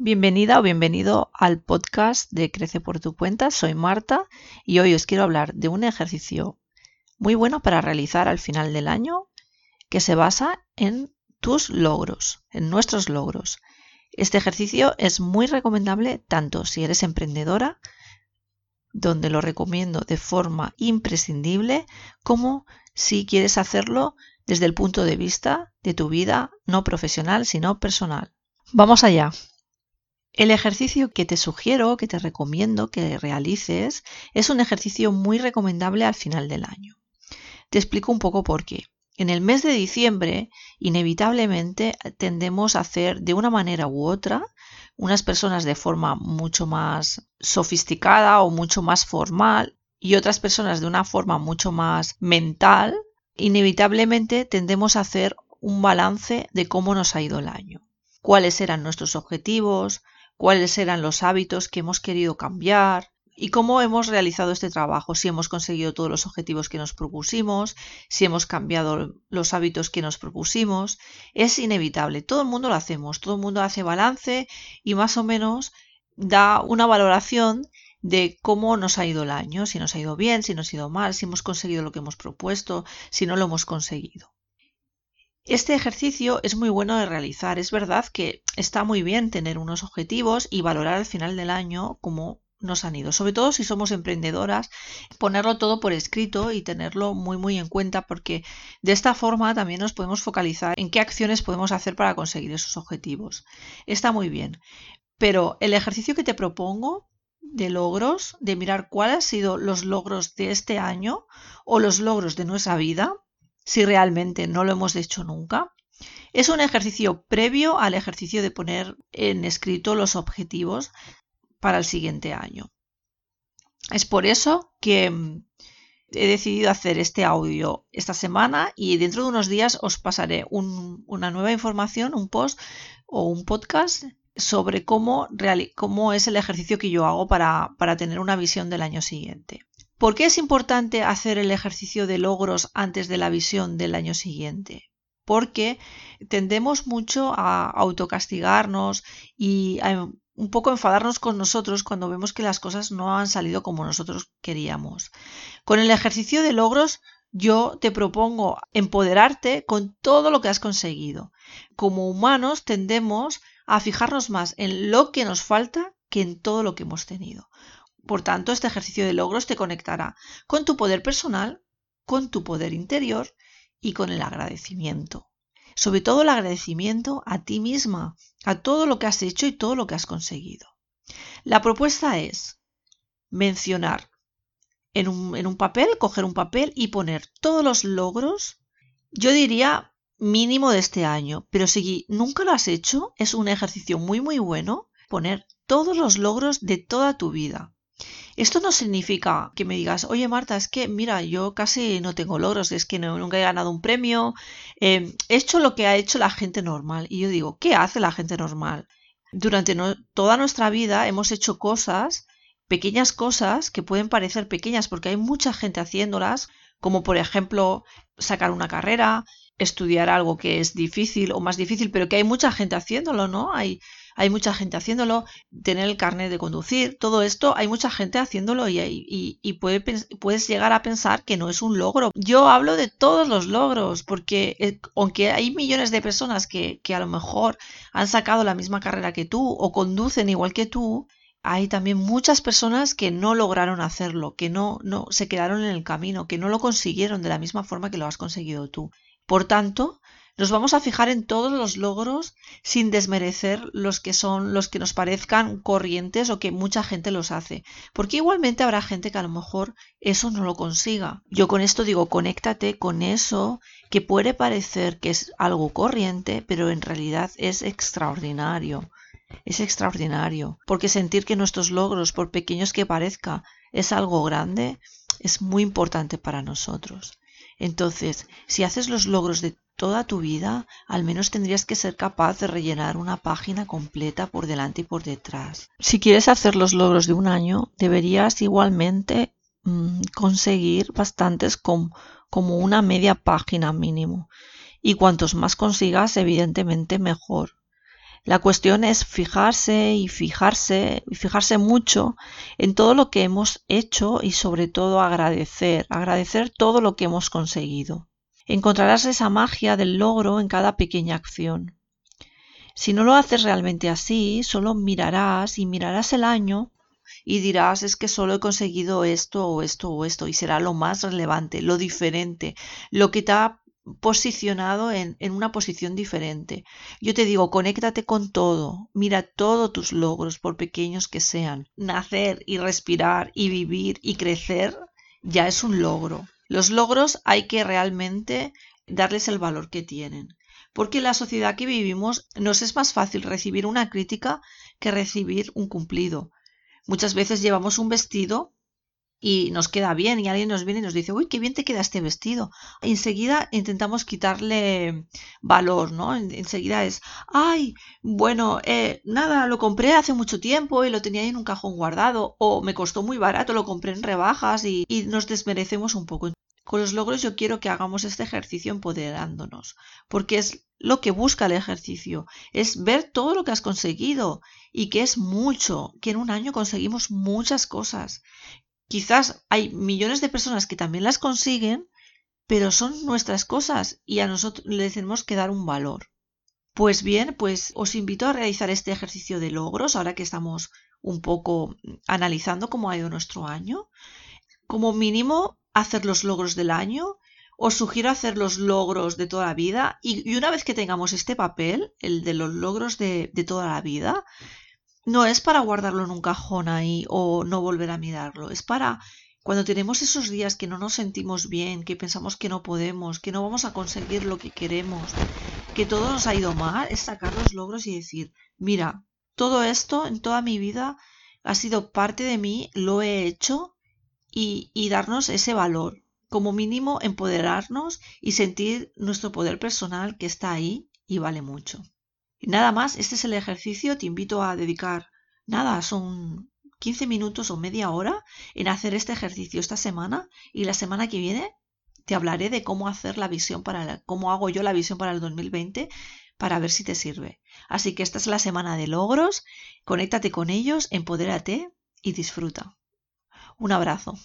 Bienvenida o bienvenido al podcast de Crece por tu cuenta. Soy Marta y hoy os quiero hablar de un ejercicio muy bueno para realizar al final del año que se basa en tus logros, en nuestros logros. Este ejercicio es muy recomendable tanto si eres emprendedora, donde lo recomiendo de forma imprescindible, como si quieres hacerlo desde el punto de vista de tu vida no profesional, sino personal. Vamos allá. El ejercicio que te sugiero, que te recomiendo que realices, es un ejercicio muy recomendable al final del año. Te explico un poco por qué. En el mes de diciembre, inevitablemente tendemos a hacer de una manera u otra, unas personas de forma mucho más sofisticada o mucho más formal y otras personas de una forma mucho más mental, inevitablemente tendemos a hacer un balance de cómo nos ha ido el año, cuáles eran nuestros objetivos, cuáles eran los hábitos que hemos querido cambiar, y cómo hemos realizado este trabajo, si hemos conseguido todos los objetivos que nos propusimos, si hemos cambiado los hábitos que nos propusimos. Es inevitable, todo el mundo lo hacemos, todo el mundo hace balance y más o menos da una valoración de cómo nos ha ido el año, si nos ha ido bien, si nos ha ido mal, si hemos conseguido lo que hemos propuesto, si no lo hemos conseguido. Este ejercicio es muy bueno de realizar. Es verdad que está muy bien tener unos objetivos y valorar al final del año cómo nos han ido. Sobre todo si somos emprendedoras, ponerlo todo por escrito y tenerlo muy muy en cuenta porque de esta forma también nos podemos focalizar en qué acciones podemos hacer para conseguir esos objetivos. Está muy bien. Pero el ejercicio que te propongo de logros, de mirar cuáles han sido los logros de este año o los logros de nuestra vida, si realmente no lo hemos hecho nunca, es un ejercicio previo al ejercicio de poner en escrito los objetivos para el siguiente año. Es por eso que mm, he decidido hacer este audio esta semana y dentro de unos días os pasaré una nueva información, un post o un podcast sobre cómo, es el ejercicio que yo hago para tener una visión del año siguiente. ¿Por qué es importante hacer el ejercicio de logros antes de la visión del año siguiente? Porque tendemos mucho a autocastigarnos y a un poco enfadarnos con nosotros cuando vemos que las cosas no han salido como nosotros queríamos. Con el ejercicio de logros yo te propongo empoderarte con todo lo que has conseguido. Como humanos tendemos a fijarnos más en lo que nos falta que en todo lo que hemos tenido. Por tanto, este ejercicio de logros te conectará con tu poder personal, con tu poder interior y con el agradecimiento sobre todo el agradecimiento a ti misma, a todo lo que has hecho y todo lo que has conseguido. La propuesta es mencionar en un, papel, coger un papel y poner todos los logros, yo diría mínimo de este año, pero si nunca lo has hecho, es un ejercicio muy muy bueno poner todos los logros de toda tu vida. Esto no significa que me digas, oye Marta, es que mira, yo casi no tengo logros, es que nunca he ganado un premio, em, he hecho lo que ha hecho la gente normal. Y yo digo, ¿qué hace la gente normal? Durante toda nuestra vida hemos hecho cosas, pequeñas cosas, que pueden parecer pequeñas porque hay mucha gente haciéndolas, como por ejemplo sacar una carrera, estudiar algo que es difícil o más difícil, pero que hay mucha gente haciéndolo, ¿no? Hay hay mucha gente haciéndolo, tener el carnet de conducir, todo esto, hay mucha gente haciéndolo y, puedes llegar a pensar que no es un logro. Yo hablo de todos los logros, porque eh, aunque hay millones de personas que, a lo mejor han sacado la misma carrera que tú o conducen igual que tú, hay también muchas personas que no lograron hacerlo, que no se quedaron en el camino, que no lo consiguieron de la misma forma que lo has conseguido tú. Por tanto, nos vamos a fijar en todos los logros sin desmerecer los que son los que nos parezcan corrientes o que mucha gente los hace, porque igualmente habrá gente que a lo mejor eso no lo consiga. Yo con esto digo, conéctate con eso que puede parecer que es algo corriente, pero en realidad es extraordinario. Es extraordinario, porque sentir que nuestros logros, por pequeños que parezca, es algo grande, es muy importante para nosotros. Entonces, si haces los logros de toda tu vida, al menos tendrías que ser capaz de rellenar una página completa por delante y por detrás. Si quieres hacer los logros de un año, deberías igualmente mm, conseguir bastantes como una media página mínimo. Y cuantos más consigas, evidentemente mejor. La cuestión es fijarse y fijarse y fijarse mucho en todo lo que hemos hecho y sobre todo agradecer, agradecer todo lo que hemos conseguido. Encontrarás esa magia del logro en cada pequeña acción. Si no lo haces realmente así, solo mirarás y mirarás el año y dirás es que solo he conseguido esto o esto o esto y será lo más relevante, lo diferente, lo que te ha posicionado en, en, una posición diferente. Yo te digo, conéctate con todo, mira todos tus logros, por pequeños que sean. Nacer y respirar y vivir y crecer ya es un logro. Los logros hay que realmente darles el valor que tienen. Porque en la sociedad que vivimos nos es más fácil recibir una crítica que recibir un cumplido. Muchas veces llevamos un vestido y nos queda bien y alguien nos viene y nos dice, uy, qué bien te queda este vestido. Enseguida intentamos quitarle valor, ¿no? Enseguida es, ay, bueno, eh, nada, lo compré hace mucho tiempo y lo tenía ahí en un cajón guardado o me costó muy barato, lo compré en rebajas y, y nos desmerecemos un poco. Con los logros yo quiero que hagamos este ejercicio empoderándonos, porque es lo que busca el ejercicio, es ver todo lo que has conseguido y que es mucho, que en un año conseguimos muchas cosas, Quizás hay millones de personas que también las consiguen, pero son nuestras cosas y a nosotros le tenemos que dar un valor. Pues bien, pues os invito a realizar este ejercicio de logros ahora que estamos un poco analizando cómo ha ido nuestro año. Como mínimo, hacer los logros del año. Os sugiero hacer los logros de toda la vida y, una vez que tengamos este papel, el de los logros de, de toda la vida, no es para guardarlo en un cajón ahí o no volver a mirarlo, es para cuando tenemos esos días que no nos sentimos bien, que pensamos que no podemos, que no vamos a conseguir lo que queremos, que todo nos ha ido mal, es sacar los logros y decir, mira, todo esto en toda mi vida ha sido parte de mí, lo he hecho y, y darnos ese valor, como mínimo empoderarnos y sentir nuestro poder personal que está ahí y vale mucho. Nada más, este es el ejercicio. Te invito a dedicar, nada, son 15 minutos o media hora en hacer este ejercicio esta semana y la semana que viene te hablaré de cómo hacer la visión para cómo hago yo la visión para el 2020 para ver si te sirve. Así que esta es la semana de logros, conéctate con ellos, empodérate y disfruta. Un abrazo.